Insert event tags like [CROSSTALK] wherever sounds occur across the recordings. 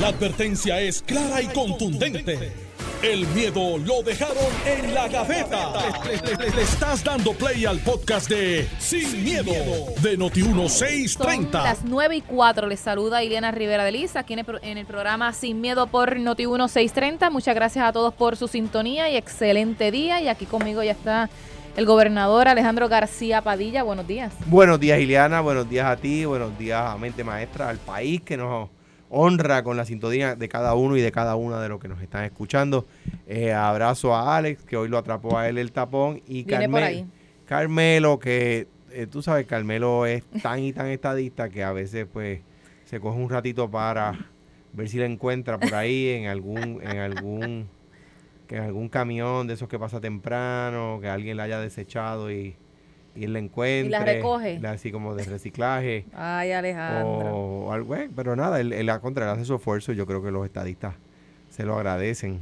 La advertencia es clara y contundente. El miedo lo dejaron en la gaveta. Le, le- le estás dando play al podcast de Sin, miedo, de Son Noti1630. las 9 y 4. Les saluda Ileana Rivera de Liza aquí en el, en el programa Sin Miedo por Noti 1630. Muchas gracias a todos por su sintonía y excelente día. Y aquí conmigo ya está el gobernador Alejandro García Padilla. Buenos días. Buenos días, Ileana. Buenos días a ti. Buenos días a Mente Maestra, al país que nos honra con la sintonía de cada uno y de cada una de los que nos están escuchando. Eh, abrazo a Alex, que hoy lo atrapó a él el tapón. Y ahí. Carmelo, que eh, tú sabes, Carmelo es tan y tan estadista que a veces pues se coge un ratito para ver si la encuentra por ahí en algún, en algún, que en algún camión de esos que pasa temprano, que alguien la haya desechado y, y él la encuentre. recoge. la- Así como de reciclaje. [LAUGHS] Ay, Alejandro. o algo, eh, pero nada, él, él a contra, él hace su esfuerzo y yo creo que los estadistas se lo agradecen.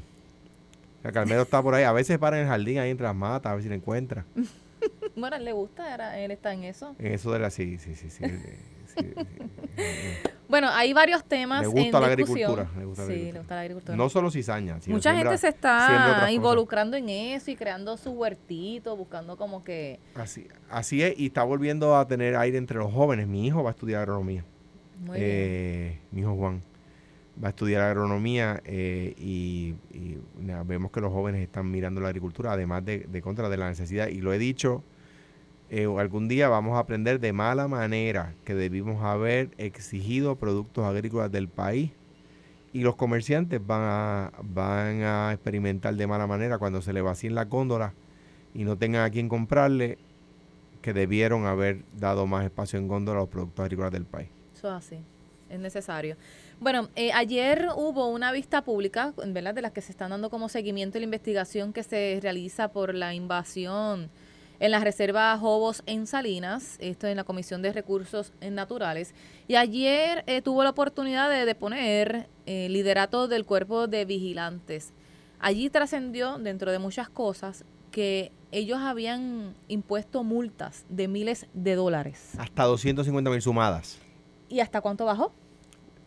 Sea, Carmelo está por ahí, a veces para en el jardín ahí entre las matas, a ver si la encuentra. [LAUGHS] Bueno, él le gusta, era- él está en eso. En eso de la, sí, sí, sí, sí. [LAUGHS] sí, [LAUGHS] Bueno, hay varios temas Le gusta en la discusión. agricultura, le gusta la sí, agricultura. le gusta la agricultura. No solo cizaña. sino Mucha siembra- gente se está cosas. involucrando en eso y creando su huertito, buscando como que... Así, así es, y está volviendo a tener aire entre los jóvenes. Mi hijo va a estudiar agronomía. Muy bien. Eh, mi hijo Juan va a estudiar agronomía eh, y, vemos que los jóvenes están mirando la agricultura, además de, de contra de la necesidad. Y lo he dicho, eh, algún día vamos a aprender de mala manera que debimos haber exigido productos agrícolas del país y los comerciantes van a, van a experimentar de mala manera cuando se le vacíen las góndolas y no tengan a quien comprarle que debieron haber dado más espacio en góndola a los productos agrícolas del país. Eso es así, es necesario. Bueno, eh, ayer hubo una vista pública, ¿verdad? De las que se están dando como seguimiento a la investigación que se realiza por la invasión en la reserva Jobos en Salinas, esto en la Comisión de Recursos Naturales. Y ayer eh, tuvo la oportunidad de deponer eh, liderato del cuerpo de vigilantes. Allí trascendió, dentro de muchas cosas, que ellos habían impuesto multas de miles de dólares. Hasta 250 mil sumadas. ¿Y hasta cuánto bajó?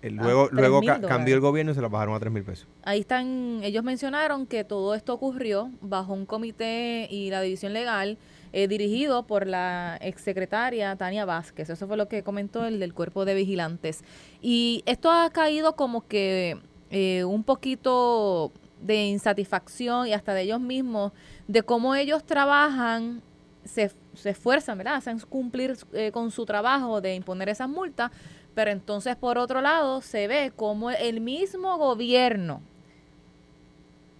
Eh, Luego, luego 3.000 ca- dólares. cambió el gobierno y se lo bajaron a 3 mil pesos. Ahí están, ellos mencionaron que todo esto ocurrió bajo un comité y la división legal eh, dirigido por la exsecretaria Tania Vázquez. Eso fue lo que comentó el del cuerpo de vigilantes. Y esto ha caído como que eh, un poquito de insatisfacción y hasta de ellos mismos, de cómo ellos trabajan, se, esfuerzan, ¿verdad? Hacen cumplir eh, con su trabajo de imponer esas multas, pero entonces por otro lado se ve como el mismo gobierno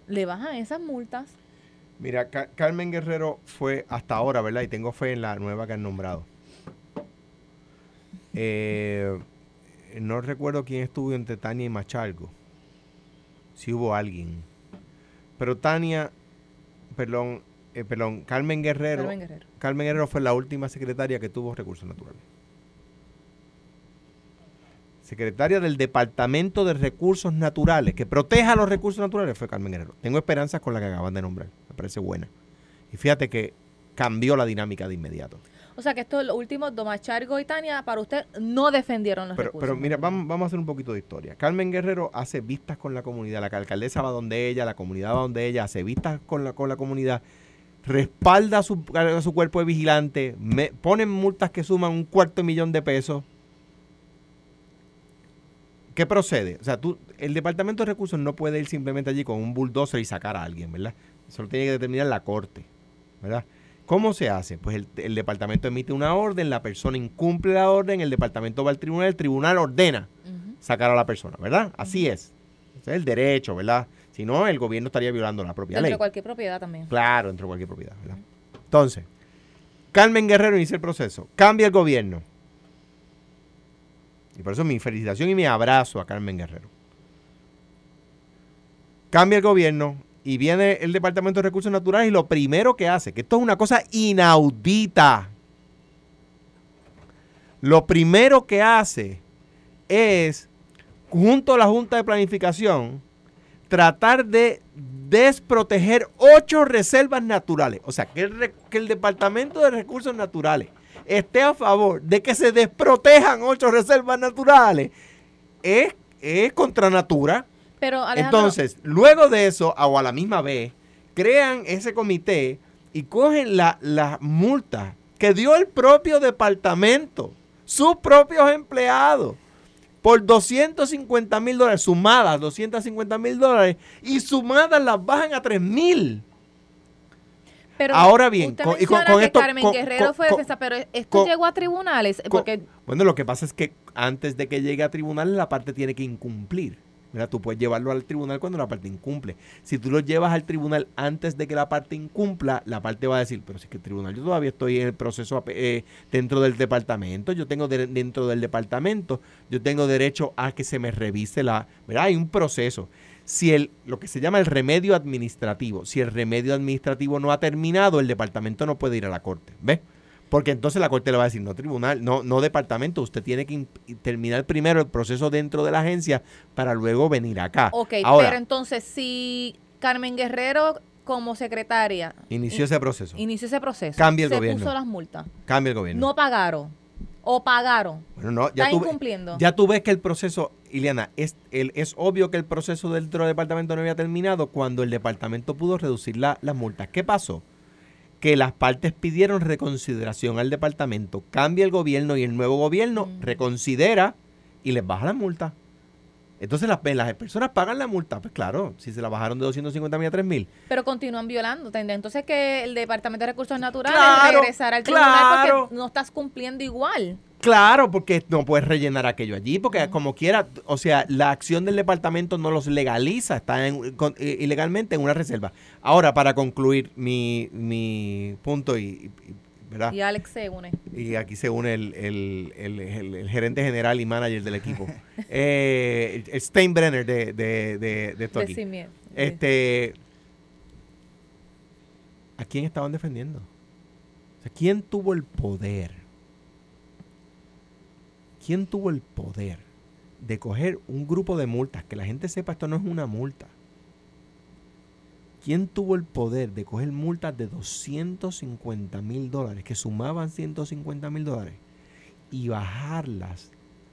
le bajan esas multas. Mira, Ca- Carmen Guerrero fue hasta ahora, ¿verdad? Y tengo fe en la nueva que han nombrado. Eh, no recuerdo quién estuvo entre Tania y Machalgo. Si hubo alguien. Pero Tania, perdón, eh, perdón, Carmen Guerrero, Carmen Guerrero. Carmen Guerrero fue la última secretaria que tuvo recursos naturales. Secretaria del Departamento de Recursos Naturales, que proteja los recursos naturales, fue Carmen Guerrero. Tengo esperanzas con la que acaban de nombrar. Parece buena. Y fíjate que cambió la dinámica de inmediato. O sea que estos los últimos, Domachargo y Tania, para usted no defendieron los Pero, recursos. pero mira, vamos, vamos a hacer un poquito de historia. Carmen Guerrero hace vistas con la comunidad. La alcaldesa va donde ella, la comunidad va donde ella, hace vistas con la, con la comunidad, respalda a su, a su cuerpo de vigilante, me, ponen multas que suman un cuarto de millón de pesos. ¿Qué procede? O sea, tú, el Departamento de Recursos no puede ir simplemente allí con un bulldozer y sacar a alguien, ¿verdad? Eso lo tiene que determinar la Corte, ¿verdad? ¿Cómo se hace? Pues el, el departamento emite una orden, la persona incumple la orden, el departamento va al tribunal, el tribunal ordena sacar a la persona, ¿verdad? Así es. Ese es el derecho, ¿verdad? Si no, el gobierno estaría violando la propia Dentro ley. de cualquier propiedad también. Claro, dentro de cualquier propiedad, ¿verdad? Entonces, Carmen Guerrero inicia el proceso, cambia el gobierno. Y por eso mi felicitación y mi abrazo a Carmen Guerrero. Cambia el gobierno y viene el Departamento de Recursos Naturales y lo primero que hace, que esto es una cosa inaudita, lo primero que hace es, junto a la Junta de Planificación, tratar de desproteger ocho reservas naturales. O sea, que el, que el Departamento de Recursos Naturales esté a favor de que se desprotejan ocho reservas naturales. Es es contra natura. Pero Alejandro, Entonces, luego de eso, o a la misma vez, crean ese comité y cogen la- las multas que dio el propio departamento, sus propios empleados, por 250 mil dólares, sumadas 250 mil dólares, y sumadas las bajan a 3 mil. pero ahora bien, usted con- y con- menciona con que esto- Carmen con- Guerrero fue defensa, pero esto llegó a tribunales, porque Bueno, lo que pasa es que antes de que llegue a tribunales, la parte tiene que incumplir. Tú puedes llevarlo al tribunal cuando la parte incumple. Si tú lo llevas al tribunal antes de que la parte incumpla, la parte va a decir, pero si es que el tribunal, yo todavía estoy en el proceso eh, dentro del departamento, yo tengo de- dentro del departamento, yo tengo derecho a que se me revise la, ¿verdad? Hay un proceso. Si el, lo que se llama el remedio administrativo, si el remedio administrativo no ha terminado, el departamento no puede ir a la corte, ¿ves? Porque entonces la corte le va a decir, no tribunal, no, no departamento, usted tiene que in- terminar primero el proceso dentro de la agencia para luego venir acá. Ok, Ahora, pero entonces si Carmen Guerrero como secretaria inició ese proceso. inició ese proceso, Cambia el se gobierno. puso las multas, Cambia el gobierno. no pagaron o pagaron, Bueno, no, ya está tú, incumpliendo. ya tú ves que el proceso, Ileana, es, el, es obvio que el proceso dentro del departamento no había terminado cuando el departamento pudo reducir la- las multas. ¿Qué pasó? Que las partes pidieron reconsideración al departamento, cambia el gobierno y el nuevo gobierno reconsidera y les baja la multa. Entonces las, las personas pagan la multa. Pues claro, si se la bajaron de 250 mil a 3 mil. Pero continúan violando. Entonces que el Departamento de Recursos Naturales Claro, regresar al tribunal claro. porque no estás cumpliendo igual. Claro, porque no puedes rellenar aquello allí, porque como quiera, o sea, la acción del departamento no los legaliza, está en- con- eh, ilegalmente en una reserva. Ahora, para concluir mi, mi punto, y, y- ¿verdad? Y Alex se une. Y aquí se une el, el- el- gerente general y manager del equipo, [LAUGHS] eh, Steinbrenner de, de, de, de esto aquí. Este, ¿A quién estaban defendiendo? O sea, ¿Quién tuvo el poder? ¿Quién tuvo el poder de coger un grupo de multas? Que la gente sepa, esto no es una multa. ¿Quién tuvo el poder de coger multas de 250 mil dólares, que sumaban 150 mil dólares, y bajarlas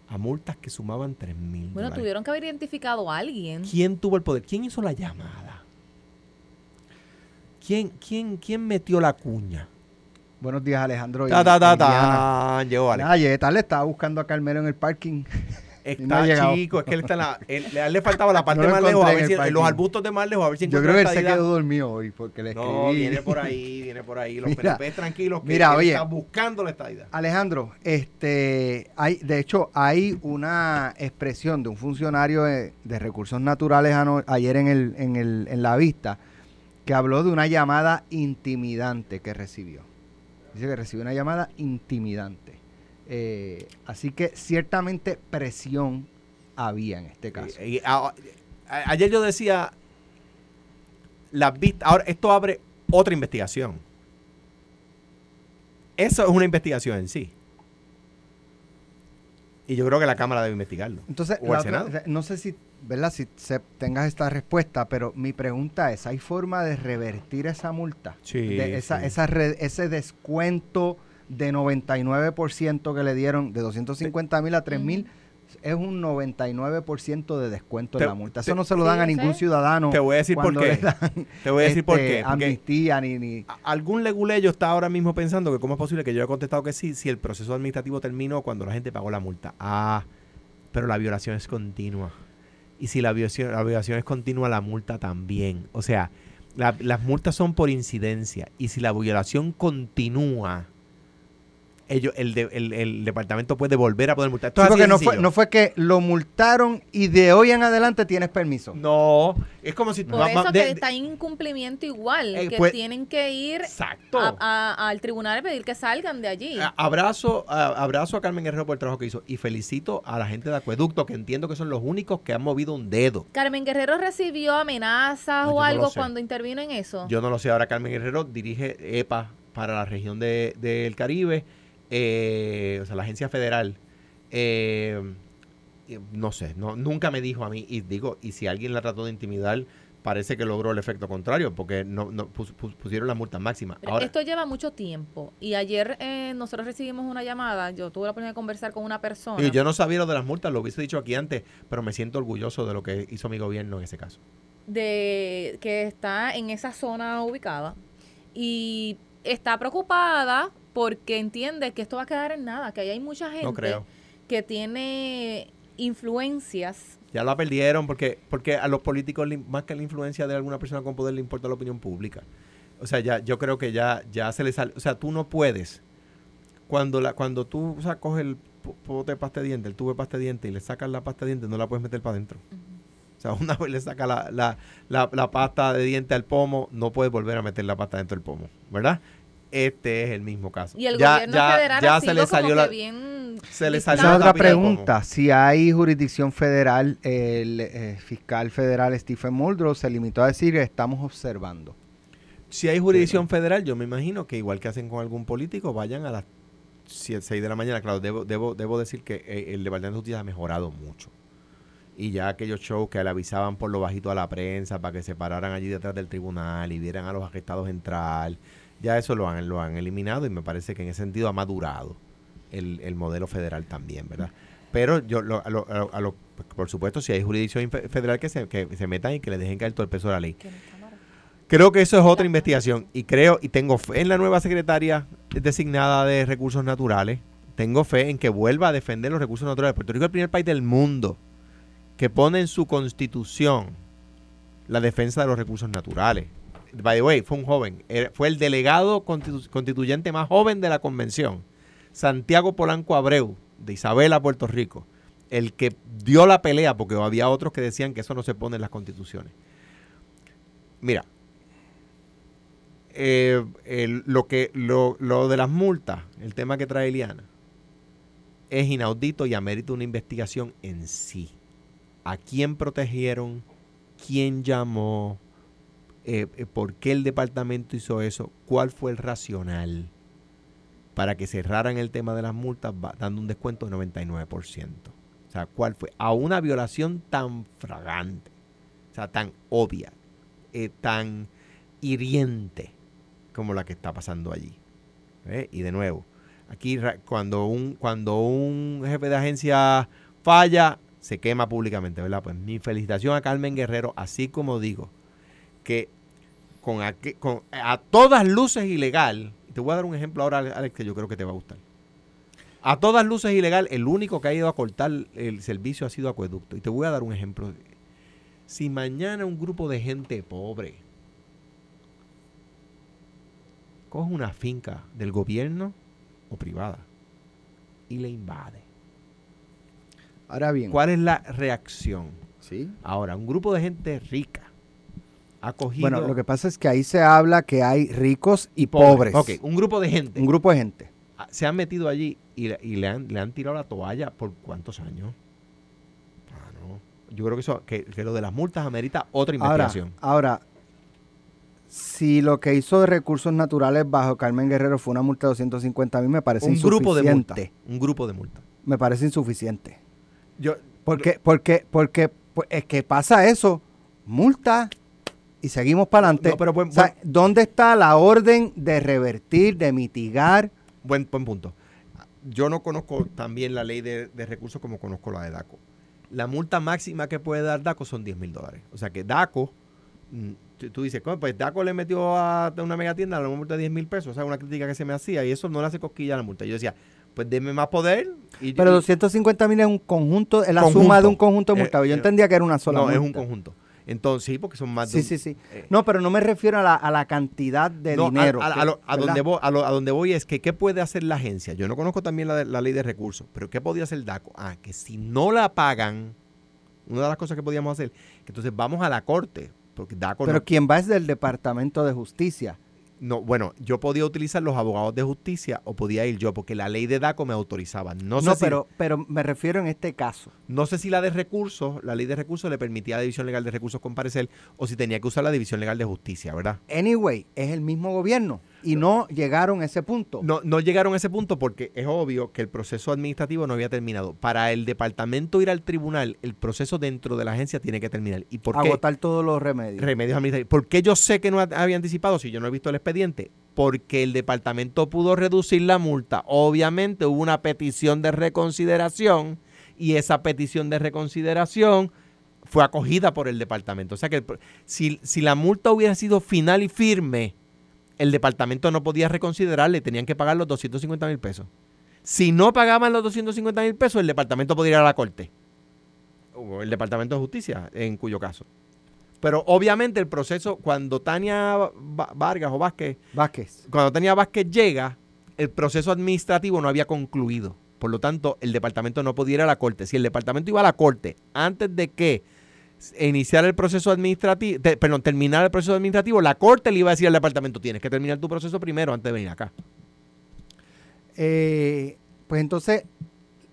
a multas que sumaban 3 mil Bueno, dólares? tuvieron que haber identificado a alguien. ¿Quién tuvo el poder? ¿Quién hizo la llamada? ¿Quién, quién, quién metió la cuña? Buenos días, Alejandro. Ta, ta, ta, ta. Llegó Alex. Nada, llegué tarde, estaba buscando a Carmelo en el parking. [LAUGHS] Está no chico, es que él está en la. él- a él le faltaba la [LAUGHS] parte No más lejos, a ver si, los arbustos de más lejos, a ver si Yo creo que él se quedó dormido hoy porque le escribí. No, viene por ahí, [LAUGHS] viene por ahí. Los Mira, PNP tranquilos que mira, oye. está buscando la estadidad. Alejandro, este, hay, de hecho, hay una expresión de un funcionario de, de recursos naturales ano- ayer en, el, en, el, en la vista que habló de una llamada intimidante que recibió. Dice que recibió una llamada intimidante. Eh, así que ciertamente presión había en este caso. Y- y a- a- ayer yo decía, las vistas, ahora esto abre otra investigación. Eso es una investigación en sí. Y yo creo que la Cámara debe investigarlo. Entonces, O al otra- Senado. no sé si, ¿verdad? Si se- tengas esta respuesta, pero mi pregunta es, ¿hay forma de revertir esa multa? Sí, De esa, sí. esa re- ese descuento de 99% que le dieron de 250 mil a 3 mil es un 99% de descuento Te- en la multa. Eso te- no se lo Sí, dan a ningún ciudadano. Te voy a decir por qué. le dan, Te voy a decir por este, qué. Amnistía ni, ni algún leguleyo está ahora mismo pensando que cómo es posible que yo haya contestado que sí si el proceso administrativo terminó cuando la gente pagó la multa. Ah, pero la violación es continua. Y si la violación, la es continua, la multa también. O sea, la- las multas son por incidencia. Y si la violación continúa, ellos, el, de- el- el departamento puede volver a poder multar. Esto Sí, porque de no fue, no fue que lo multaron y de hoy en adelante tienes permiso. No, es como si... Por ma- ma- eso de- que de- está en incumplimiento igual, Eh, que pues- tienen que ir Exacto. a- a- al tribunal a pedir que salgan de allí. A- Abrazo, a- abrazo a Carmen Guerrero por el trabajo que hizo y felicito a la gente de Acueducto que entiendo que son los únicos que han movido un dedo. Carmen Guerrero recibió amenazas o algo cuando intervino en eso. Yo no lo sé, ahora Carmen Guerrero dirige EPA para la región de- del Caribe, eh, o sea, la agencia federal. Eh, eh, no sé, no, nunca me dijo a mí, y digo, y si alguien la trató de intimidar, parece que logró el efecto contrario porque no, no pus- pus- pusieron las multas máximas. Ahora, Esto lleva mucho tiempo y ayer eh, nosotros recibimos una llamada, yo tuve la oportunidad de conversar con una persona. digo, yo no sabía lo de las multas, lo hubiese dicho aquí antes, pero me siento orgulloso de lo que hizo mi gobierno en ese caso. de que está en esa zona ubicada y está preocupada porque entiende que esto va a quedar en nada, que ahí hay mucha gente creo. que tiene influencias. Ya la perdieron porque, porque a los políticos, más que la influencia de alguna persona con poder, le importa la opinión pública. O sea, ya, yo creo que ya, ya se le sale. O sea, tú no puedes. Cuando, la, cuando tú o sea, coges el po- pote de pasta de diente, el tubo de pasta de diente y le sacas la pasta de diente, no la puedes meter para adentro. O sea, una [LAUGHS] vez le sacas la, la, la, la pasta de diente al pomo, no puedes volver a meter la pasta dentro del pomo, ¿verdad? Este es el mismo caso. Y el Ya- gobierno ya- federal ya ha se le como salió que la- bien se le salió la otra pregunta. Si hay jurisdicción federal, el eh, fiscal federal Stephen Muldrow se limitó a decir estamos observando. Si hay jurisdicción federal, yo me imagino que igual que hacen con algún político, vayan a las 6 de la mañana. Claro, debo, debo, debo decir que eh, el Departamento de Justicia ha mejorado mucho. Y ya aquellos shows que le avisaban por lo bajito a la prensa para que se pararan allí detrás del tribunal y vieran a los arrestados entrar, ya eso lo han, lo han eliminado y me parece que en ese sentido ha madurado el, el modelo federal también, ¿verdad? Pero yo, lo- a lo- a lo- a lo- por supuesto, si hay jurisdicción fe- federal que se, que se metan y que le dejen caer todo el peso de la ley. Creo que eso es otra investigación y creo y tengo fe en la nueva secretaria designada de recursos naturales. Tengo fe en que vuelva a defender los recursos naturales. Puerto Rico es el primer país del mundo que pone en su constitución la defensa de los recursos naturales. By the way, fue un joven, fue el delegado constitu- constituyente más joven de la convención, Santiago Polanco Abreu, de Isabela, Puerto Rico, el que dio la pelea porque había otros que decían que eso no se pone en las constituciones. Mira, eh, lo que lo, lo de las multas, el tema que trae Eliana, es inaudito y amerita una investigación en sí. ¿A quién protegieron? ¿Quién llamó? Eh, eh, ¿Por qué el departamento hizo eso? ¿Cuál fue el racional para que cerraran el tema de las multas dando un descuento de 99%? O sea, ¿cuál fue? A una violación tan fragante, o sea, tan obvia, eh, tan hiriente como la que está pasando allí. Y de nuevo, aquí cuando un, cuando un jefe de agencia falla, se quema públicamente, ¿verdad? Pues mi felicitación a Carmen Guerrero, así como digo, que con, aqu- con a todas luces ilegal, te voy a dar un ejemplo ahora, Alex, que yo creo que te va a gustar. A todas luces ilegal, el único que ha ido a cortar el servicio ha sido Acueducto. Y te voy a dar un ejemplo. Si mañana un grupo de gente pobre coge una finca del gobierno o privada y le invade, Ahora bien, ¿cuál es la reacción? ¿sí? Ahora, un grupo de gente rica ha cogido... Bueno, lo que pasa es que ahí se habla que hay ricos y pobres. Ok, un grupo de gente Un grupo de gente. ah, se han metido allí y, le- y le, han, le han tirado la toalla por cuántos años. Ah, no. Yo creo que eso que, que lo de las multas amerita otra investigación. ahora, si lo que hizo de recursos naturales bajo Carmen Guerrero fue una multa de 250 mil, me parece un grupo de insuficiente. Un grupo de multas. Me parece insuficiente. Yo, Porque, porque, porque pues, es que pasa eso, multa y seguimos para adelante. No, pero buen- O sea, buen- ¿Dónde está la orden de revertir, de mitigar? buen, buen punto. Yo no conozco también la ley de, de recursos como conozco la de DACO. La multa máxima que puede dar DACO son 10 mil dólares. O sea que DACO, mm, tú- dices, "¿Cómo? pues DACO le metió a una megatienda la multa de 10 mil pesos. O sea, una crítica que se me hacía y eso no le hace cosquilla a la multa. Yo decía, pues denme más poder. Y, Pero y- 250 mil es un conjunto, es la Conjunto. suma de un conjunto de Eh, multas. Yo eh, entendía que era una sola no, es un conjunto. Entonces, sí, porque son más Sí, de un- sí, sí. eh, No, pero no me refiero a la, a la cantidad de No, dinero. A, a que- lo- a ¿verdad? donde voy, a, lo- a donde voy es que ¿qué puede hacer la agencia? Yo no conozco también la, la ley de recursos, pero ¿qué podía hacer DACO? Ah, que si no la pagan, una de las cosas que podíamos hacer, que entonces vamos a la corte, porque DACO Pero no, quien va es del Departamento de Justicia. No- bueno, yo podía utilizar los abogados de justicia o podía ir yo, porque la ley de DACO me autorizaba. No, sé No, si, pero, pero me refiero en este caso. no sé si la de recursos, la ley de recursos le permitía a la División Legal de Recursos comparecer o si tenía que usar la División Legal de Justicia, ¿verdad? Anyway, es el mismo gobierno. Y no llegaron a ese punto. No, no llegaron a ese punto porque es obvio que el proceso administrativo no había terminado. Para el departamento ir al tribunal, el proceso dentro de la agencia tiene que terminar. ¿Y por qué? Agotar todos los remedios. Remedios administrativos. ¿Por qué yo sé que no había anticipado si yo no he visto el expediente? Porque el departamento pudo reducir la multa. Obviamente hubo una petición de reconsideración y esa petición de reconsideración fue acogida por el departamento. O sea que el- si, si la multa hubiera sido final y firme, el departamento no podía reconsiderarle, tenían que pagar los 250 mil pesos. Si no pagaban los 250 mil pesos, el departamento podría ir a la corte. O el departamento de justicia, en cuyo caso. Pero obviamente el proceso, cuando Tania Va- Vargas o Vázquez, Vázquez. cuando Tania Vázquez llega, el proceso administrativo no había concluido. Por lo tanto, el departamento no podía ir a la corte. Si el departamento iba a la corte antes de que iniciar el proceso administrativo, te- perdón, terminar el proceso administrativo, la corte le iba a decir al departamento, tienes que terminar tu proceso primero antes de venir acá. Eh, pues entonces,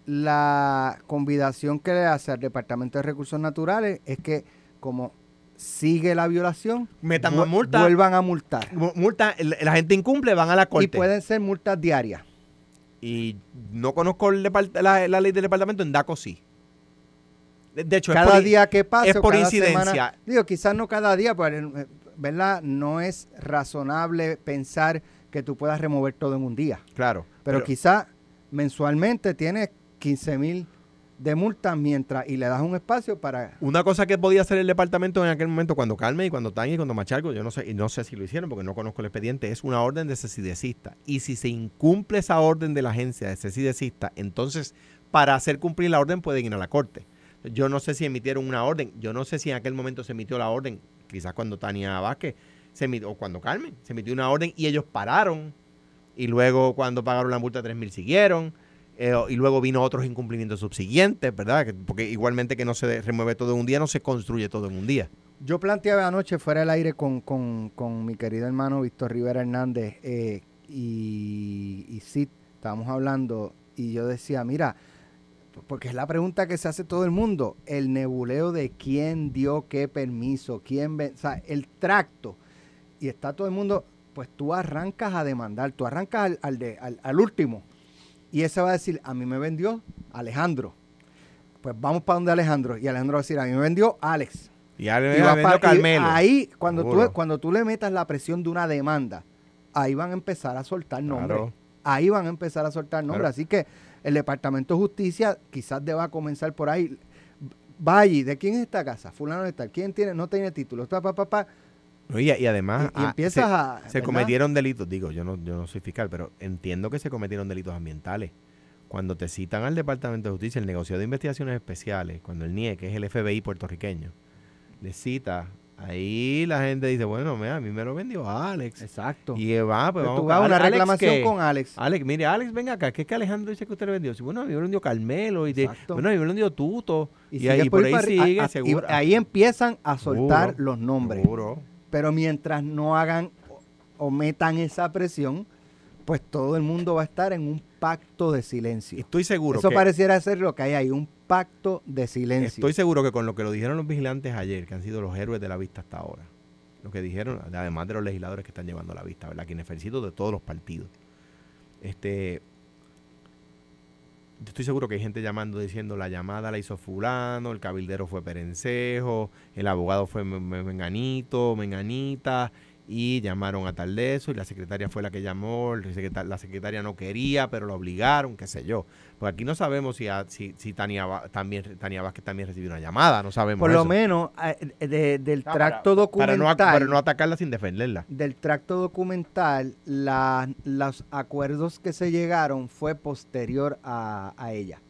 la convidación que le hace al Departamento de Recursos Naturales es que como sigue la violación, Metan vu- multa. vuelvan a multar. Mu- Multa, la gente incumple, van a la corte. Y pueden ser multas diarias. Y no conozco el la, la ley del departamento, en DACO sí. De, hecho, es cada por- día que pasa. es por cada incidencia. semana- digo, quizás no cada día, pero eh, ¿verdad? No es razonable pensar que tú puedas remover todo en un día. Claro. Pero, quizás mensualmente tienes 15 mil de multas mientras y le das un espacio para Una cosa que podía hacer el departamento en aquel momento cuando Carmen y cuando Tania y cuando Machargo, yo no sé, y no sé si lo hicieron porque no conozco el expediente, es una orden de cesidecista. Y si se incumple esa orden de la agencia de cesidecista, entonces para hacer cumplir la orden pueden ir a la corte. Yo no sé si emitieron una orden, yo no sé si en aquel momento se emitió la orden, quizás cuando Tania Vázquez se emitió, o cuando Carmen se emitió una orden y ellos pararon. Y luego cuando pagaron la multa de 3 mil siguieron. eh, y luego vino otros incumplimientos subsiguientes, ¿verdad? Que- Porque igualmente que no se remueve todo en un día, no se construye todo en un día. Yo planteaba anoche fuera del aire con, con- con mi querido hermano Víctor Rivera Hernández eh, y, y Sid, estábamos hablando y yo decía, mira, porque es la pregunta que se hace todo el mundo, el nebuleo de quién dio qué permiso, quién, o sea, el tracto. Y está todo el mundo, pues tú arrancas a demandar, tú arrancas al, al de- al- al último. Y ese va a decir, a mí me vendió Alejandro. Pues vamos para donde Alejandro. Y Alejandro va a decir, a mí me vendió Alex. Y le va pa- y Carmelo. ahí, cuando tú, cuando tú le metas la presión de una demanda, ahí van a empezar a soltar nombres. Claro. Ahí van a empezar a soltar nombres. Claro. Así que el Departamento de Justicia quizás deba comenzar por ahí. Va allí, ¿de quién es esta casa? Fulano de tal. ¿Quién tiene, no tiene título? Pa, pa, pa, pa. No, y, y además Y- y ah, se, a- se cometieron delitos, digo, yo no, yo no soy fiscal, pero entiendo que se cometieron delitos ambientales. Cuando te citan al Departamento de Justicia, el negociado de investigaciones especiales, cuando el NIE, que es el FBI puertorriqueño, le cita, ahí la gente dice, bueno, mira, a mí me lo vendió Alex. Exacto. Y va, pues Pero vamos tú vas a una Alex, reclamación ¿qué? con Alex. Alex, mire, Alex, venga acá, que es que Alejandro dice que usted le vendió. Sí, bueno, a mí me lo vendió Carmelo, y de, bueno, a mí me lo vendió Tuto, y, sigue ahí por ahí ahí para arri- sigue, a- a- y seguro. ahí empiezan a soltar Seguro, los nombres. seguro. Pero mientras no hagan o, o metan esa presión, pues todo el mundo va a estar en un pacto de silencio. Estoy seguro Eso que, pareciera ser lo que hay ahí, un pacto de silencio. Estoy seguro que con lo que lo dijeron los vigilantes ayer, que han sido los héroes de la vista hasta ahora, lo que dijeron, además de los legisladores que están llevando la vista, ¿verdad? Quienes felicito de todos los partidos. Este, estoy seguro que hay gente llamando diciendo la llamada la hizo fulano, el cabildero fue Perencejo, el abogado fue Me- Me- Menganito, Menganita, y llamaron a tal de eso, y la secretaria fue la que llamó, la secretaria no quería, pero la obligaron, qué sé yo. Porque aquí no sabemos si, a- si, si Tania, Va- también, Tania Vázquez también recibió una llamada, no sabemos Por lo eso. menos eh, de- del Ah, tracto para- para no, documental, para no atacarla sin defenderla. del tracto documental, la- los acuerdos que se llegaron fue posterior a, a ella.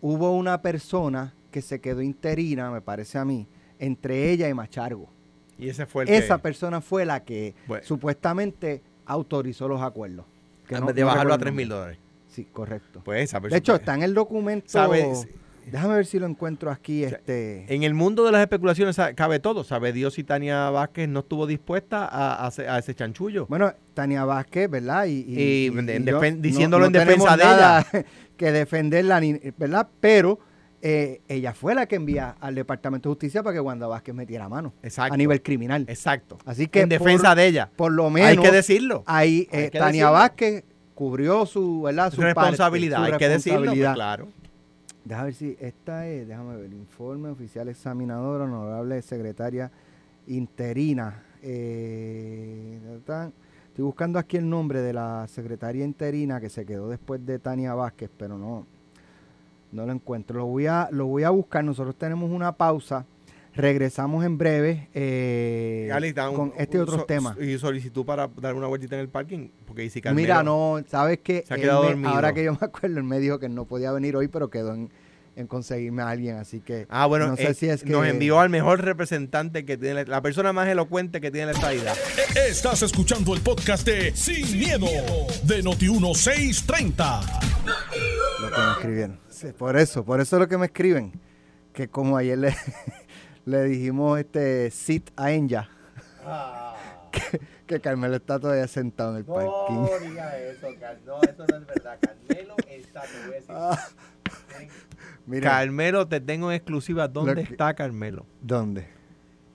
Hubo una persona que se quedó interina, me parece a mí, entre ella y Machargo. Y ese fue el Esa que, persona fue la que Bueno. supuestamente autorizó los acuerdos. Que no- de no bajarlo a recuerdo 3 el mil dólares. Sí, correcto. Pues esa De persona- hecho, está en el documento. ¿Sabes? Déjame ver si lo encuentro aquí. sea, este En el mundo de las especulaciones cabe todo. Sabe Dios si Tania Vázquez no estuvo dispuesta a, a ese, a ese chanchullo. Bueno, Tania Vázquez, ¿verdad? Y, Y yo- defen- diciéndolo en defensa de nada [LAUGHS] que defenderla, ¿verdad? Pero eh, ella fue la que envía al Departamento de Justicia para que Wanda Vázquez metiera mano Exacto. a nivel criminal. Exacto. Así que en defensa por- de ella. Por lo menos Hay que decirlo. ahí Hay eh, que Tania decirlo. Vázquez cubrió su, ¿verdad? Su parte, responsabilidad, su hay que decirlo, pues, claro. Déjame ver si esta es, déjame ver, informe oficial examinador, honorable secretaria interina. Eh, estoy buscando aquí el nombre de la secretaria interina que se quedó después de Tania Vázquez, pero no, no lo encuentro. Lo voy a, lo voy a buscar. Nosotros tenemos una pausa. Regresamos en breve eh, un- con este un otro so- tema. Y solicitud para dar una vueltita en el parking. Porque dice que Mira, no, sabes que se ha quedado dormido. ahora que yo me [LAUGHS] acuerdo, él me dijo que no podía venir hoy, pero quedó en, en conseguirme a alguien, así que Ah, bueno, no sé eh, si es que nos envió al mejor representante que tiene, la persona más elocuente que tiene la estadidad. Estás escuchando el podcast de Sin, miedo, de Noti1630. lo que me escribieron. Sí, por eso, por eso es lo que me escriben, que como ayer le, le dijimos este sit a Enya, [LAUGHS] que, que Carmelo está todavía sentado en el parking. diga eso, no, eso no es verdad. Carmelo está, te voy a decir. Ah, [LAUGHS] Mira, Carmelo, te tengo en exclusiva. ¿Dónde que- está Carmelo? ¿dónde?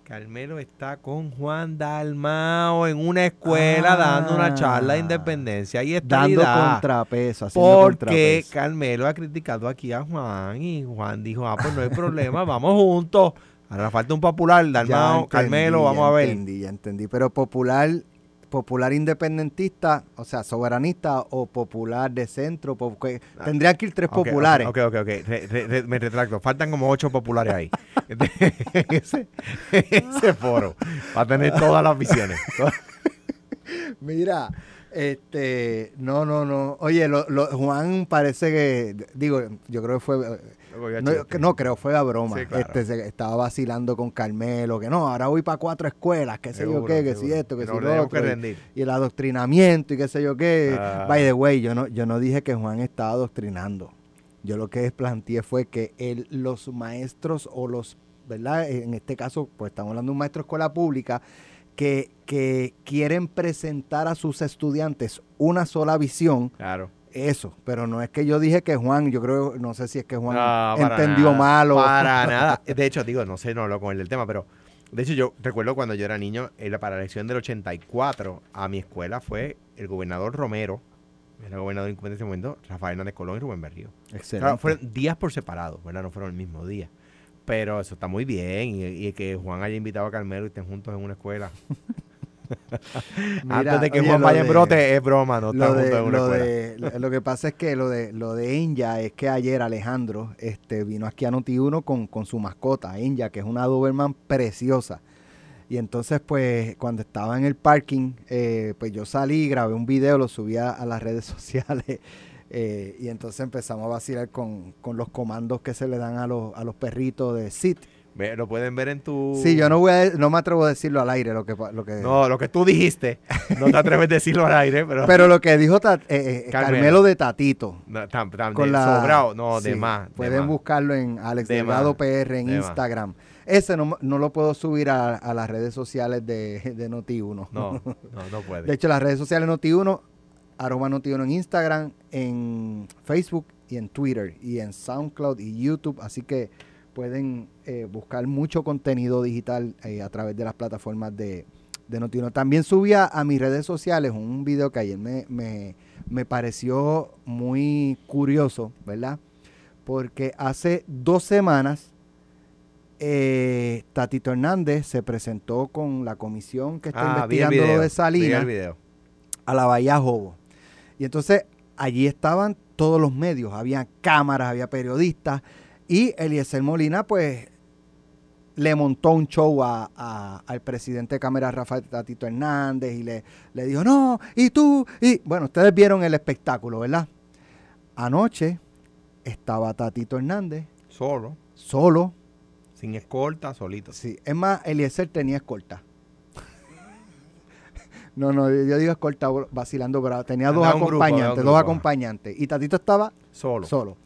Carmelo está con Juan Dalmao en una escuela dando una charla de Ah. independencia y Dando estabilidad. contrapeso, haciendo Porque contrapeso. Carmelo ha criticado aquí a Juan y Juan dijo, ah, pues no hay problema, vamos juntos. Ahora falta un popular, Dalmao, entendí, Carmelo, vamos a ver. Entendí, ya entendí. Pero popular, popular independentista, o sea, soberanista o popular de centro, porque tendrían que ir tres Ah. Populares. Ok, ok, ok. Re- re- re- me retracto. Faltan como ocho populares ahí. [LAUGHS] [LAUGHS] ese, ese foro. Va a tener todas las visiones. [LAUGHS] Mira, este, no, no, no. Oye, lo, lo- Juan parece que, digo, yo creo que fue, no, creo, fue a broma. Sí, claro. Este, estaba vacilando con Carmelo, que no, ahora voy para cuatro escuelas, qué sé yo Seguro, qué, que si esto, que si lo otro. que y- y el adoctrinamiento y qué sé yo qué. Ah. By the way, yo no, yo no dije que Juan estaba adoctrinando. Yo lo que planteé fue que él, los maestros o los, ¿verdad? En este caso, pues estamos hablando de un maestro de escuela pública que, que quieren presentar a sus estudiantes una sola visión, Claro. Eso. Pero no es que yo dije que Juan, yo creo, no sé si es que Juan No, entendió nada, mal o... Para [LAUGHS] nada. De hecho, digo, no sé, no hablo con él del tema, pero de hecho yo recuerdo cuando yo era niño, en la, para la elección del 84, a mi escuela fue el gobernador Romero, era gobernador en ese momento, Rafael Hernández Colón y Rubén Berrío. Excelente. Claro, fueron días por separado, ¿verdad? No fueron el mismo día. Pero eso está muy bien. Y, y que Juan haya invitado a Carmelo y estén juntos en una escuela. [LAUGHS] Mira, Antes de que oye, Juan vaya en brote, es broma, no lo están de, una lo, de- lo- lo que pasa es que lo de lo de Enya es que ayer Alejandro este, vino aquí a Noti1 con, con su mascota, Enya, que es una Doberman preciosa. Y entonces, pues, cuando estaba en el parking, eh, pues yo salí, grabé un video, lo subí a, a las redes [LAUGHS] sociales. eh, y entonces empezamos a vacilar con, con los comandos que se le dan a los, a los perritos de sit. Ve, Lo pueden ver en tu... Sí, yo no voy a, no me atrevo a decirlo al aire lo que lo que No, lo que tú dijiste. No te atreves a decirlo al aire, pero... [LAUGHS] pero lo que dijo Ta- eh, eh, Carmelo. Carmelo de Tatito. No, tan- tan con de la sobrado, no, de más. de Pueden más. buscarlo en Alex De Delgado más, PR en de más. Instagram. Ese no, no lo puedo subir a, a las redes sociales de, de Noti1. No, no, [LAUGHS] no puede. De hecho, las redes sociales Noti1, arroba Noti1 en Instagram, en Facebook y en Twitter y en SoundCloud y YouTube. Así que pueden eh, buscar mucho contenido digital eh, a través de las plataformas de, de Noti1. También subí a, mis redes sociales un video que ayer me, me, me pareció muy curioso, ¿verdad? Porque hace dos semanas eh, Tatito Hernández se presentó con la comisión que está Ah, investigando lo video, de vi el Salinas a la Bahía Jobo. Y entonces allí estaban todos los medios, había cámaras, había periodistas y Eliezer Molina pues le montó un show a- a- al presidente de Cámara Rafael Tatito Hernández y le, le dijo, no, y tú, y bueno, ustedes vieron el espectáculo, ¿verdad? Anoche estaba Tatito Hernández Solo, solo, sin escolta, solito. sí, es más, Eliezer tenía escolta. [LAUGHS] No, no, yo digo escolta vacilando, pero tenía dos Andaba acompañantes, dos grupo. acompañantes. Y Tatito estaba Solo. solo.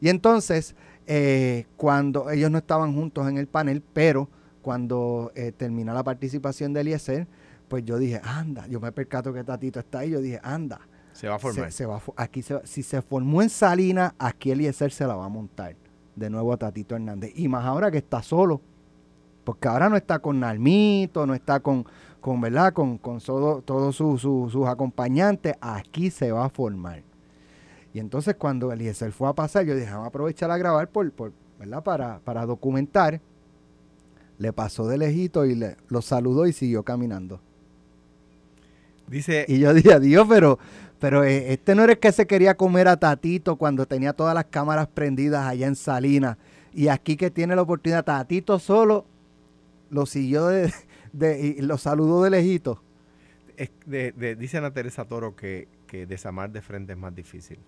Y entonces, eh, cuando ellos no estaban juntos en el panel, pero cuando eh, termina la participación de Eliezer, pues yo dije, anda, yo me percato que Tatito está ahí, yo dije, anda, Se va a formar. se, se va aquí se si se formó en Salina, aquí Eliezer se la va a montar. de nuevo a Tatito Hernández. Y más ahora que está solo, porque ahora no está con Nalmito, no está con, con ¿verdad? Con, con todos sus acompañantes. Aquí se va a formar. Y entonces cuando Eliezer fue a pasar, yo dije, vamos a aprovechar a grabar por, por ¿verdad? Para, para documentar. Le pasó de lejito y le, lo saludó y siguió caminando. Dice, y yo dije, adiós, pero, pero eh, este no era el que se quería comer a Tatito cuando tenía todas las cámaras prendidas allá en Salinas. Y aquí que tiene la oportunidad, Tatito solo lo siguió de, y lo saludó de lejito. dice Ana Teresa Toro que, que desamar de frente es más difícil.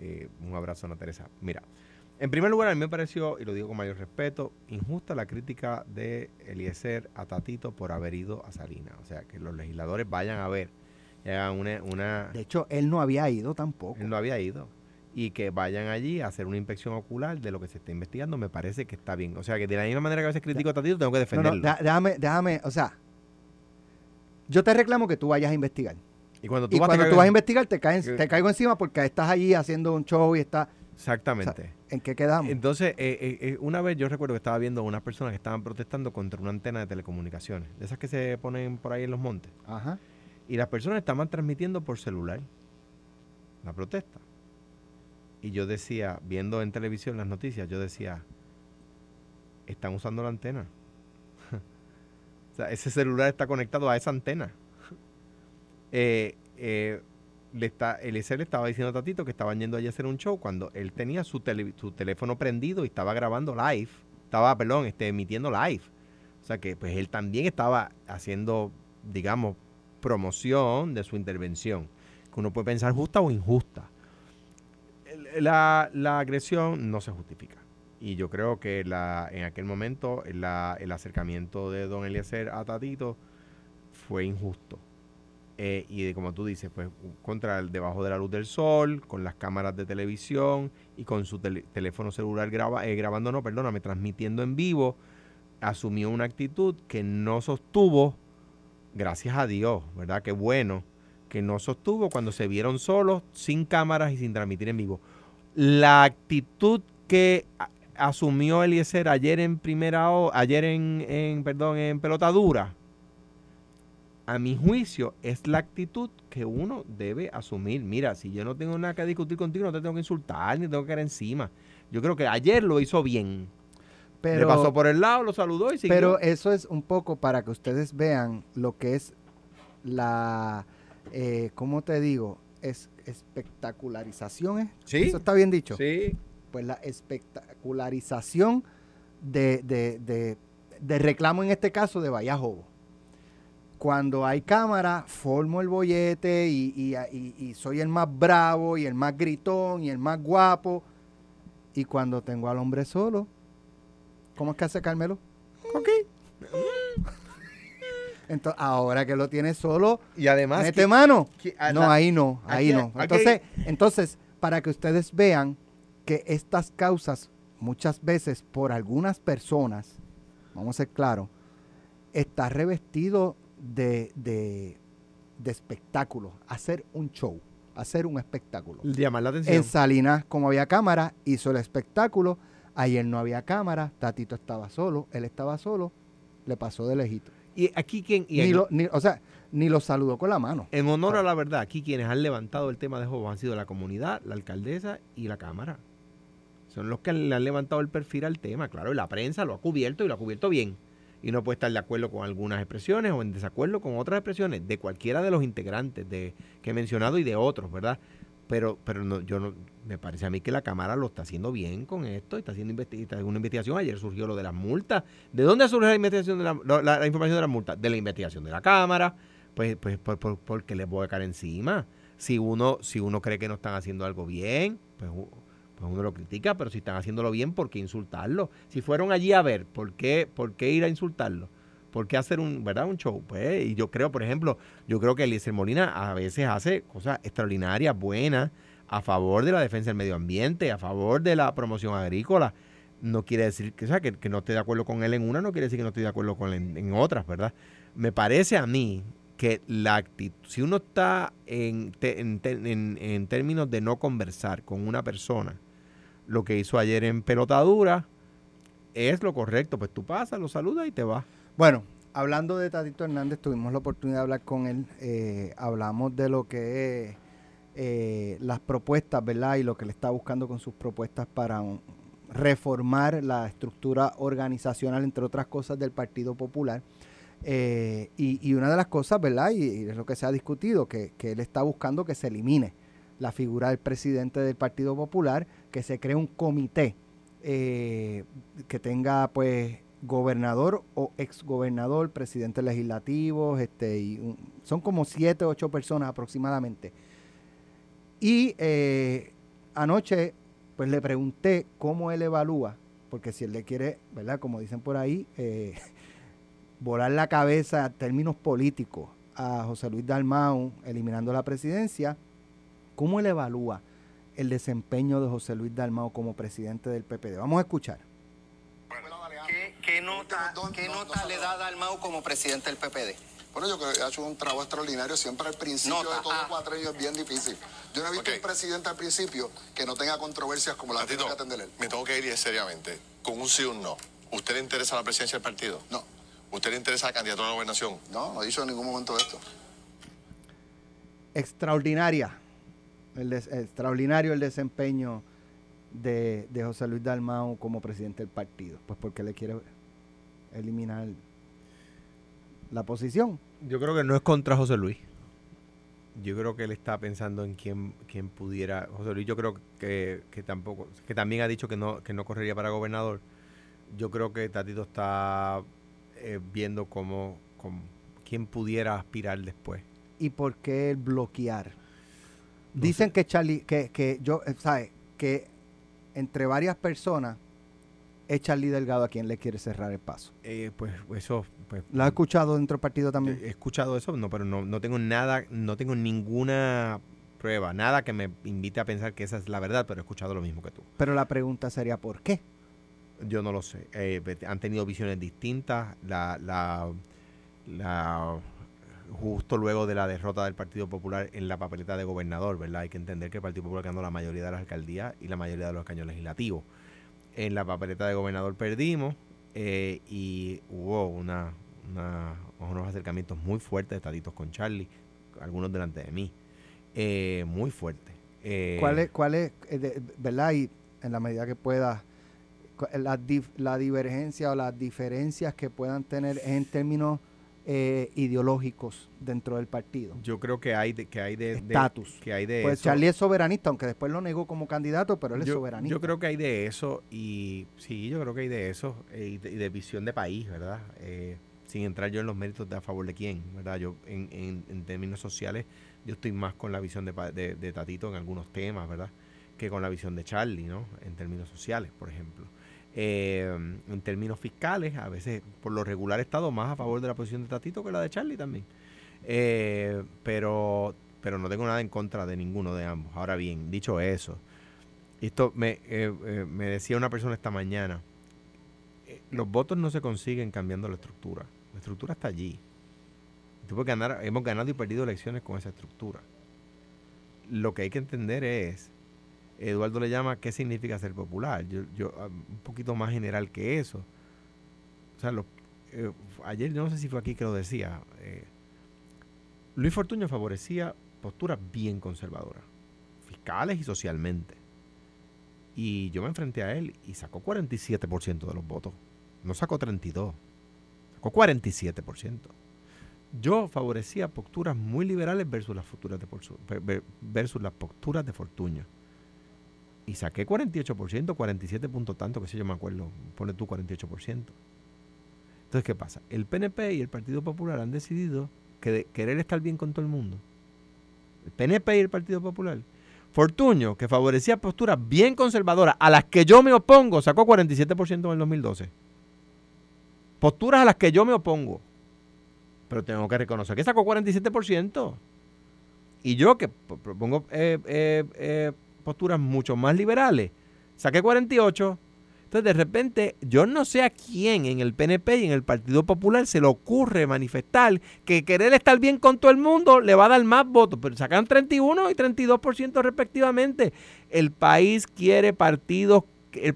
Eh, un abrazo, Ana Teresa. Mira, en primer lugar, a mí me pareció, y lo digo con mayor respeto, injusta la crítica de Eliezer a Tatito por haber ido a Salinas. O sea, que los legisladores vayan a ver una, una... De hecho, él no había ido tampoco. Él no había ido. Y que vayan allí a hacer una inspección ocular de lo que se está investigando, me parece que está bien. O sea, que de la misma manera que a veces critico a Tatito, tengo que defenderlo. No, déjame, déjame, o sea, yo te reclamo que tú vayas a investigar. Y cuando tú, vas, tú vas a investigar, te, te caigo encima porque estás allí haciendo un show y estás... Exactamente. ¿En qué quedamos? Entonces, eh, eh, eh, una vez yo recuerdo que estaba viendo unas personas que estaban protestando contra una antena de telecomunicaciones, de esas que se ponen por ahí en los montes. Ajá. Y las personas estaban transmitiendo por celular la protesta. Y yo decía, viendo en televisión las noticias, yo decía, están usando la antena. [LAUGHS] o sea, ese celular está conectado a esa antena. Eh, eh, le está, Eliezer le estaba diciendo a Tatito que estaban yendo allí a hacer un show cuando él tenía su, su teléfono prendido y estaba grabando live, estaba, perdón, este, emitiendo live. O sea que pues él también estaba haciendo, digamos, promoción de su intervención, que uno puede pensar justa o injusta. La, agresión no se justifica. Y yo creo que la, en aquel momento el acercamiento de don Eliezer a Tatito fue injusto. Eh, y como tú dices, pues contra el debajo de la luz del sol, con las cámaras de televisión y con su teléfono celular graba, eh, grabando, no, perdóname, transmitiendo en vivo, asumió una actitud que no sostuvo gracias a Dios, ¿verdad? Qué bueno que no sostuvo cuando se vieron solos, sin cámaras y sin transmitir en vivo. La actitud que asumió Eliezer ayer en primera ayer en, en perdón, en pelotadura, a mi juicio, es la actitud que uno debe asumir. Mira, si yo no tengo nada que discutir contigo, no te tengo que insultar ni tengo que caer encima. Yo creo que ayer lo hizo bien. Pero, Le pasó por el lado, lo saludó y siguió. Pero eso es un poco para que ustedes vean lo que es la, eh, ¿cómo te digo? Es espectacularización, ¿eh? Sí. ¿Eso está bien dicho? Sí. Pues la espectacularización de, de, de, reclamo en este caso de Vallajobo. Cuando hay cámara, formo el bollete y, y, y, soy el más bravo y el más gritón y el más guapo. Y cuando tengo al hombre solo, ¿Cómo es que hace Carmelo? Ok. [LAUGHS] Entonces, ahora que lo tiene solo, y además mete mano. no, ahí no, ahí no. Entonces, entonces, para que ustedes vean que estas causas muchas veces por algunas personas, vamos a ser claros, está revestido de, de, de espectáculo, hacer un show, hacer un espectáculo. Llamar la atención. En Salinas, como había cámara, hizo el espectáculo Ayer no había cámara, Tatito estaba solo, él estaba solo, le pasó de lejito. Y aquí quien... ni lo, o sea, ni lo saludó con la mano. En honor a la verdad, aquí quienes han levantado el tema de juego han sido la comunidad, la alcaldesa y la Cámara. Son los que le han levantado el perfil al tema. Claro, y la prensa lo ha cubierto y lo ha cubierto bien. Y no puede estar de acuerdo con algunas expresiones o en desacuerdo con otras expresiones de cualquiera de los integrantes de, que he mencionado y de otros, ¿verdad? pero pero no, yo no me parece a mí que la cámara lo está haciendo bien con esto está haciendo una investigación. Ayer surgió lo de las multas. De dónde surge la investigación de la, la, información de las multas de la investigación de la cámara. Pues pues por, por, porque les voy a caer encima. Si uno si uno cree que no están haciendo algo bien pues, pues uno lo critica pero si están haciéndolo bien ¿por qué insultarlo? si fueron allí a ver ¿por qué por qué ir a insultarlo? ¿Por qué hacer un, ¿verdad? un show? Pues, y yo creo, por ejemplo, yo creo que Eliezer Molina a veces hace cosas extraordinarias, buenas, a favor de la defensa del medio ambiente, a favor de la promoción agrícola. No quiere decir que, sea, que, no esté de acuerdo con él en una, no quiere decir que no estoy de acuerdo con él en, otras, ¿verdad? Me parece a mí que la actitud, si uno está en, en, en, términos de no conversar con una persona, lo que hizo ayer en pelotadura es lo correcto. Pues tú pasas, lo saludas y te vas. Bueno, hablando de Tatito Hernández, tuvimos la oportunidad de hablar con él. Eh, hablamos de lo que es eh, las propuestas, ¿verdad? Y lo que le está buscando con sus propuestas para reformar la estructura organizacional, entre otras cosas, del Partido Popular. Eh, y, una de las cosas, ¿verdad? Y, es lo que se ha discutido, que, que, él está buscando que se elimine la figura del presidente del Partido Popular, que se cree un comité eh, que tenga, pues, gobernador o exgobernador, presidente legislativo, este, y son como siete o ocho personas aproximadamente. Y eh, anoche, pues le pregunté cómo él evalúa, porque si él le quiere, ¿verdad? Como dicen por ahí, eh, [LAUGHS] volar la cabeza a términos políticos a José Luis Dalmau eliminando la presidencia, ¿cómo él evalúa el desempeño de José Luis Dalmau como presidente del PPD? Vamos a escuchar. ¿Qué, nota, le da Dalmau como presidente del PPD? Bueno, yo creo que ha hecho un trabajo extraordinario. Siempre al principio de todo ah. cuatro años es bien difícil. Yo no he visto un presidente al principio que no tenga controversias como la que tiene que atender él. Me tengo que ir seriamente. Con un sí o un no. ¿Usted le interesa la presidencia del partido? No. ¿Usted le interesa la candidatura a la gobernación? No, no he dicho en ningún momento esto. Extraordinaria. El extraordinario el desempeño de, José Luis Dalmau como presidente del partido. Pues porque le quiere eliminar la posición. Yo creo que no es contra José Luis. Yo creo que él está pensando en quién, quién pudiera. José Luis, yo creo que, que tampoco, que también ha dicho que no, que no correría para gobernador. Yo creo que Tatito está eh, viendo cómo, quién pudiera aspirar después. ¿Y por qué el bloquear? Dicen que Charlie, que, que yo, eh, ¿sabes? Que entre varias personas es Charlie Delgado a quien le quiere cerrar el paso. Eh, pues eso, pues. ¿Lo has escuchado dentro del partido también? He escuchado eso, no, pero no, no tengo nada, no tengo ninguna prueba, nada que me invite a pensar que esa es la verdad, pero he escuchado lo mismo que tú. Pero la pregunta sería, ¿por qué? Yo no lo sé. Eh, han tenido visiones distintas. La, la, la, justo luego de la derrota del Partido Popular en la papeleta de gobernador, ¿verdad? Hay que entender que el Partido Popular ganó la mayoría de las alcaldías y la mayoría de los escaños legislativos. En la papeleta de gobernador perdimos eh, y hubo una, unos acercamientos muy fuertes de taditos con Charlie, algunos delante de mí. Eh, muy fuertes. ¿Cuál es, cuál es verdad? Y en la medida que pueda la, la divergencia o las diferencias que puedan tener en términos eh, ideológicos dentro del partido. Yo creo que hay de que hay de estatus. Que hay de pues Charlie es soberanista, aunque después lo negó como candidato, pero él es soberanista. Yo creo que hay de eso y sí, yo creo que hay de eso eh, y, de, visión de país, ¿verdad? Eh, sin entrar yo en los méritos de a favor de quién, ¿verdad? Yo en, en, términos sociales yo estoy más con la visión de, de, de Tatito en algunos temas, ¿verdad? Que con la visión de Charlie, ¿no? En términos sociales, por ejemplo. Eh, en términos fiscales, a veces por lo regular he estado más a favor de la posición de Tatito que la de Charlie también. Eh, pero, pero no tengo nada en contra de ninguno de ambos. Ahora bien, dicho eso, esto me, eh, me decía una persona esta mañana, los votos no se consiguen cambiando la estructura. La estructura está allí. ganar, hemos ganado y perdido elecciones con esa estructura. Lo que hay que entender es Eduardo le llama qué significa ser popular. Yo, yo ah, un poquito más general que eso. O sea, eh, ayer no sé si fue aquí que lo decía. Eh, Luis Fortuño favorecía posturas bien conservadoras, fiscales y socialmente. Y yo me enfrenté a él y sacó 47% de los votos. No sacó 32, sacó 47%. Yo favorecía posturas muy liberales versus las, de, versus las posturas de Fortuño y saqué 48%, 47 puntos tanto, que si yo me acuerdo, pone tú 48%. Entonces, ¿qué pasa? El PNP y el Partido Popular han decidido que querer estar bien con todo el mundo. El PNP y el Partido Popular. Fortuño, que favorecía posturas bien conservadoras, a las que yo me opongo, sacó 47% en el 2012. Posturas a las que yo me opongo. Pero tengo que reconocer que sacó 47%. Y yo que propongo eh, eh, eh, posturas mucho más liberales. Saqué 48. Entonces, de repente, yo no sé a quién en el PNP y en el Partido Popular se le ocurre manifestar que querer estar bien con todo el mundo le va a dar más votos, pero sacan 31 y 32% respectivamente. El país quiere partidos el,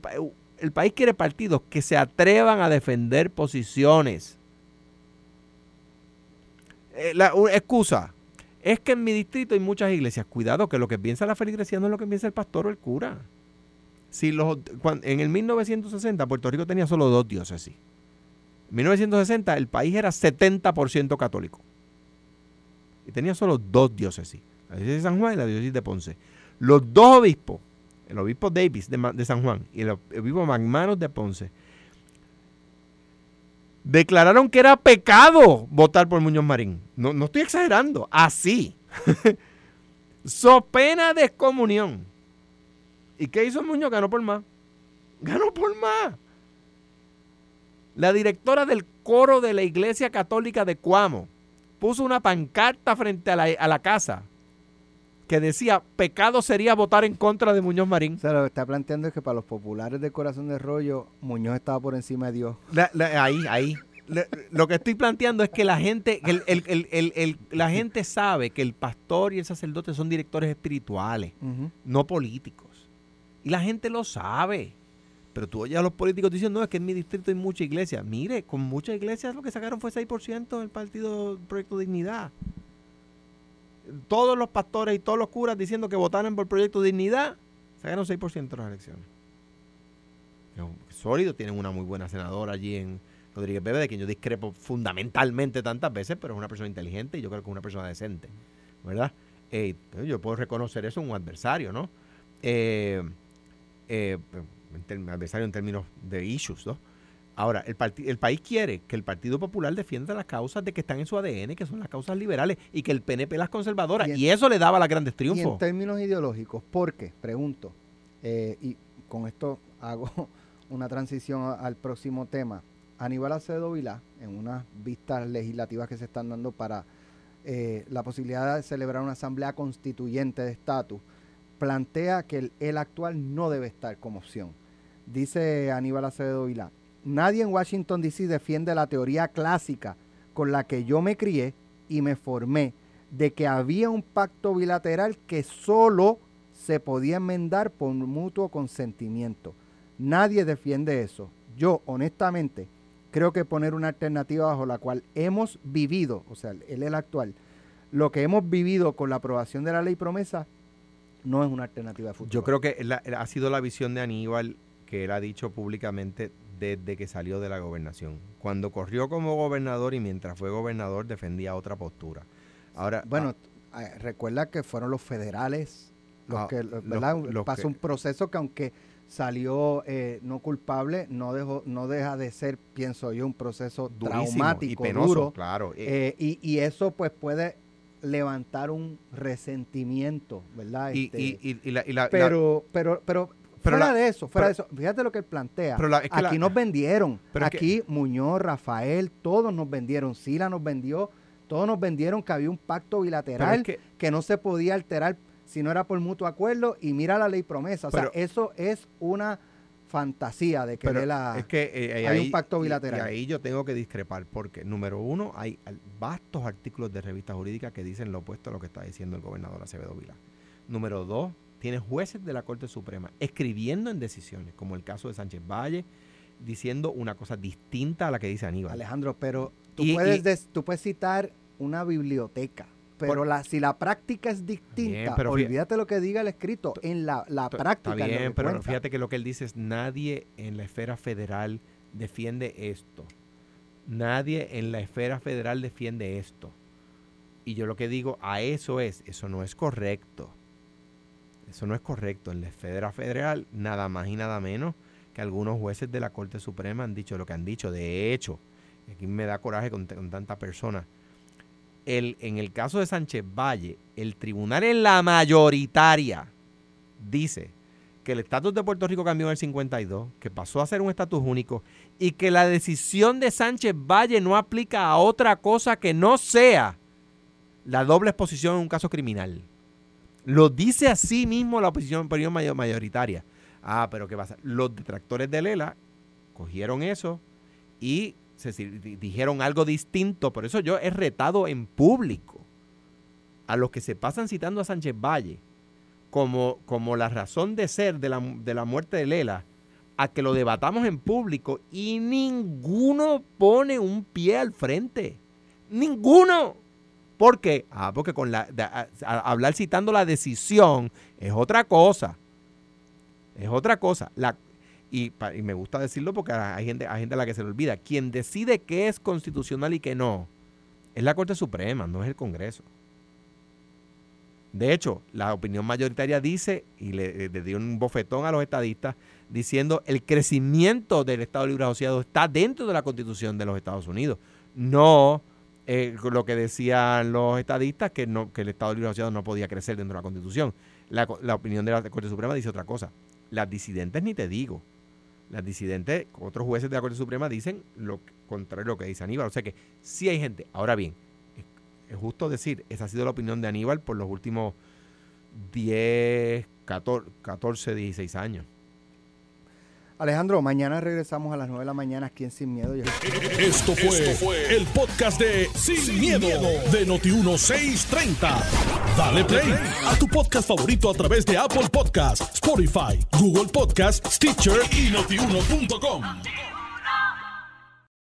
el país quiere partidos que se atrevan a defender posiciones. Eh, la excusa es que en mi distrito hay muchas iglesias. Cuidado, que lo que piensa la feligresía no es lo que piensa el pastor o el cura. Si los, en el 1960 Puerto Rico tenía solo dos diócesis. En 1960 el país era 70% católico. Y tenía solo dos diócesis. La diócesis de San Juan y la diócesis de Ponce. Los dos obispos, el obispo Davis de, San Juan y el obispo McManus de Ponce, declararon que era pecado votar por Muñoz Marín. No, no estoy exagerando, así. [LAUGHS] so pena de excomunión. ¿Y qué hizo Muñoz? Ganó por más. Ganó por más. La directora del coro de la Iglesia Católica de Cuamo puso una pancarta frente a la, a la casa que decía, pecado sería votar en contra de Muñoz Marín. O sea, lo que está planteando es que para los populares del corazón de rollo, Muñoz estaba por encima de Dios. ahí, ahí. lo que estoy planteando es que la gente, el, la gente sabe que el pastor y el sacerdote son directores espirituales, no políticos. Y la gente lo sabe. Pero tú oyes a los políticos diciendo, no, es que en mi distrito hay mucha iglesia. Mire, con muchas iglesias lo que sacaron fue 6% del partido Proyecto Dignidad todos los pastores y todos los curas diciendo que votaran por el Proyecto Dignidad, sacaron 6% de las elecciones. Sólido, tienen una muy buena senadora allí en Rodríguez Bebe, de quien yo discrepo fundamentalmente tantas veces, pero es una persona inteligente y yo creo que es una persona decente, ¿verdad? Eh, yo puedo reconocer eso en un adversario, ¿no? Eh, eh, adversario en términos de issues, ¿no? Ahora, el, el país quiere que el Partido Popular defienda las causas de que están en su ADN, que son las causas liberales, y que el PNP las conservadoras. Y, eso le daba las grandes triunfos. Y en términos ideológicos, ¿por qué? Pregunto. Eh, y con esto hago [LAUGHS] una transición al próximo tema. Aníbal Acevedo Vilá, en unas vistas legislativas que se están dando para eh, la posibilidad de celebrar una asamblea constituyente de estatus, plantea que el, el actual no debe estar como opción. Dice Aníbal Acevedo Vilá, Nadie en Washington, D.C. defiende la teoría clásica con la que yo me crié y me formé de que había un pacto bilateral que solo se podía enmendar por mutuo consentimiento. Nadie defiende eso. Yo, honestamente, creo que poner una alternativa bajo la cual hemos vivido, o sea, él es el actual, lo que hemos vivido con la aprobación de la ley promesa, no es una alternativa de futuro. Yo creo que ha sido la visión de Aníbal que él ha dicho públicamente desde que salió de la gobernación. Cuando corrió como gobernador y mientras fue gobernador defendía otra postura. Ahora, bueno, ah, recuerda que fueron los federales los ah, que, ¿verdad? Pasó un proceso que aunque salió eh, no culpable, no dejó, no deja de ser, pienso yo, un proceso traumático, y duro. Claro. Eh, y, y, eso pues puede levantar un resentimiento, ¿verdad? y, este, la, pero, pero, pero fuera de eso, fuera de eso, fíjate lo que él plantea. aquí nos vendieron, aquí Muñoz, Rafael, todos nos vendieron, Sila nos vendió, todos nos vendieron que había un pacto bilateral que, no se podía alterar si no era por mutuo acuerdo y mira la ley promesa. O sea, eso es una fantasía de que, la, es que eh, hay un pacto bilateral. Y, ahí yo tengo que discrepar porque, número uno, hay vastos artículos de revista jurídica que dicen lo opuesto a lo que está diciendo el gobernador Acevedo Vila. Número dos, tiene jueces de la Corte Suprema escribiendo en decisiones, como el caso de Sánchez Valle, diciendo una cosa distinta a la que dice Aníbal. Alejandro, pero tú, puedes, tú puedes citar una biblioteca, pero la, si la práctica es distinta, olvídate lo que diga el escrito, en la, la práctica. Está bien, pero fíjate que lo que él dice es nadie en la esfera federal defiende esto. Nadie en la esfera federal defiende esto. Y yo lo que digo a eso es, eso no es correcto. Eso no es correcto. En la esfera federal, nada más y nada menos que algunos jueces de la Corte Suprema han dicho lo que han dicho. De hecho, aquí me da coraje con, tanta persona. El, en el caso de Sánchez Valle, el tribunal en la mayoritaria dice que el estatus de Puerto Rico cambió en el 52, que pasó a ser un estatus único y que la decisión de Sánchez Valle no aplica a otra cosa que no sea la doble exposición en un caso criminal. Lo dice así mismo la oposición mayoritaria. Ah, pero ¿qué pasa? Los detractores de Lela cogieron eso y dijeron algo distinto. Por eso yo he retado en público a los que se pasan citando a Sánchez Valle como, como la razón de ser de la, de la muerte de Lela a que lo debatamos en público y ninguno pone un pie al frente. Ninguno. ¿Por qué? Ah, porque con la, hablar citando la decisión es otra cosa. Es otra cosa. La, y, me gusta decirlo porque hay gente, hay gente a la que se le olvida. Quien decide qué es constitucional y qué no es la Corte Suprema, no es el Congreso. De hecho, la opinión mayoritaria dice, y le, dio un bofetón a los estadistas, diciendo el crecimiento del Estado Libre Asociado está dentro de la Constitución de los Estados Unidos. No eh, lo que decían los estadistas, que, no, que el Estado Libre Asociado no podía crecer dentro de la Constitución. La, opinión de la Corte Suprema dice otra cosa. Las disidentes ni te digo. Las disidentes, otros jueces de la Corte Suprema dicen lo contrario a lo que dice Aníbal. O sea que sí hay gente. Ahora bien, es justo decir, esa ha sido la opinión de Aníbal por los últimos 10, 14, 16 años. Alejandro, mañana regresamos a las 9 de la mañana aquí en Sin Miedo. Esto fue, el podcast de Sin, miedo, de Noti1630. Dale play a tu podcast favorito a través de Apple Podcasts, Spotify, Google Podcasts, Stitcher y notiuno.com.